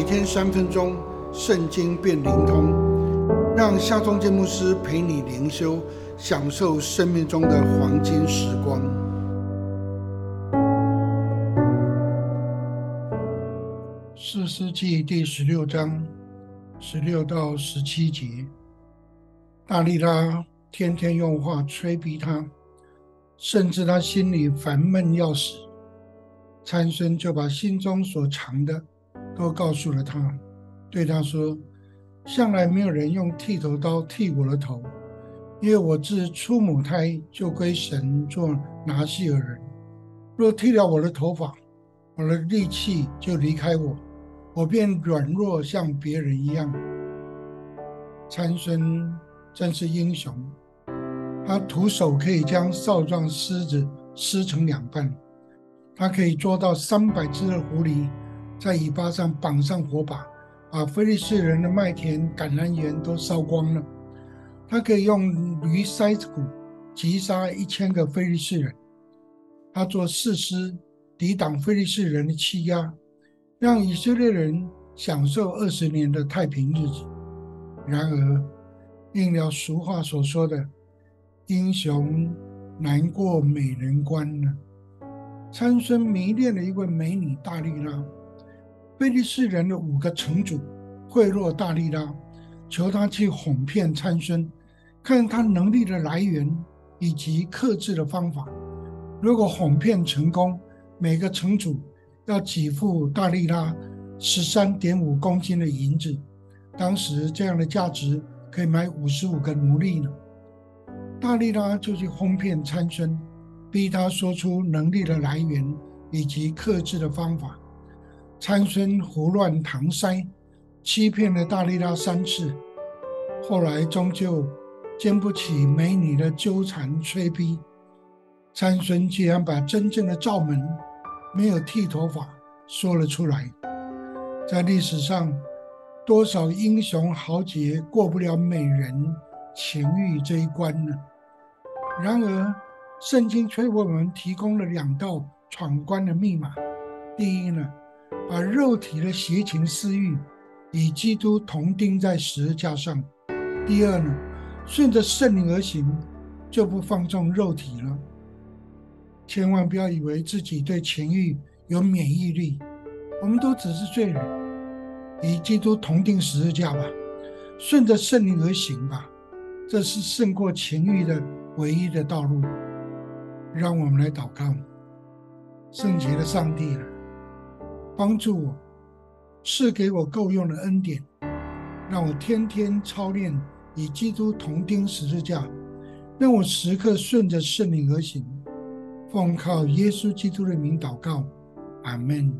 每天三分钟，圣经变灵通，让夏忠建牧师陪你灵修，享受生命中的黄金时光。四世纪第十六章十六到十七节，大力拉天天用话催逼他，甚至他心里烦闷要死。参孙就把心中所藏的都告诉了他，对他说：“向来没有人用剃头刀剃我的头，因为我自出母胎就归神做拿细尔人。若剃了我的头发，我的力气就离开我，我便软弱像别人一样。”参孙真是英雄，他徒手可以将少壮狮子撕成两半。他可以捉到三百只的狐狸，在尾巴上绑上火把，把非利士人的麦田、橄榄园都烧光了。他可以用驴筛子骨击杀一千个非利士人。他做誓师，抵挡非利士人的欺压，让以色列人享受二十年的太平日子。然而，应了俗话所说的“英雄难过美人关”呢？参孙迷恋了一位美女大力拉，菲利士人的五个城主贿赂大力拉，求他去哄骗参孙，看他能力的来源以及克制的方法。如果哄骗成功，每个城主要给付大力拉十三点五公斤的银子，当时这样的价值可以买五十五个奴隶呢。大力拉就去哄骗参孙。逼他说出能力的来源以及克制的方法。参孙胡乱搪塞，欺骗了大力拉三次，后来终究经不起美女的纠缠催逼。参孙竟然把真正的罩门没有剃头发说了出来。在历史上，多少英雄豪杰过不了美人情欲这一关呢？然而。圣经却为我们提供了两道闯关的密码。第一呢，把肉体的邪情私欲与基督同钉在十字架上；第二呢，顺着圣灵而行，就不放纵肉体了。千万不要以为自己对情欲有免疫力，我们都只是罪人，与基督同钉十字架吧，顺着圣灵而行吧，这是胜过情欲的唯一的道路。让我们来祷告，圣洁的上帝啊，帮助我，赐给我够用的恩典，让我天天操练与基督同钉十字架，让我时刻顺着圣灵而行。奉靠耶稣基督的名祷告，阿门。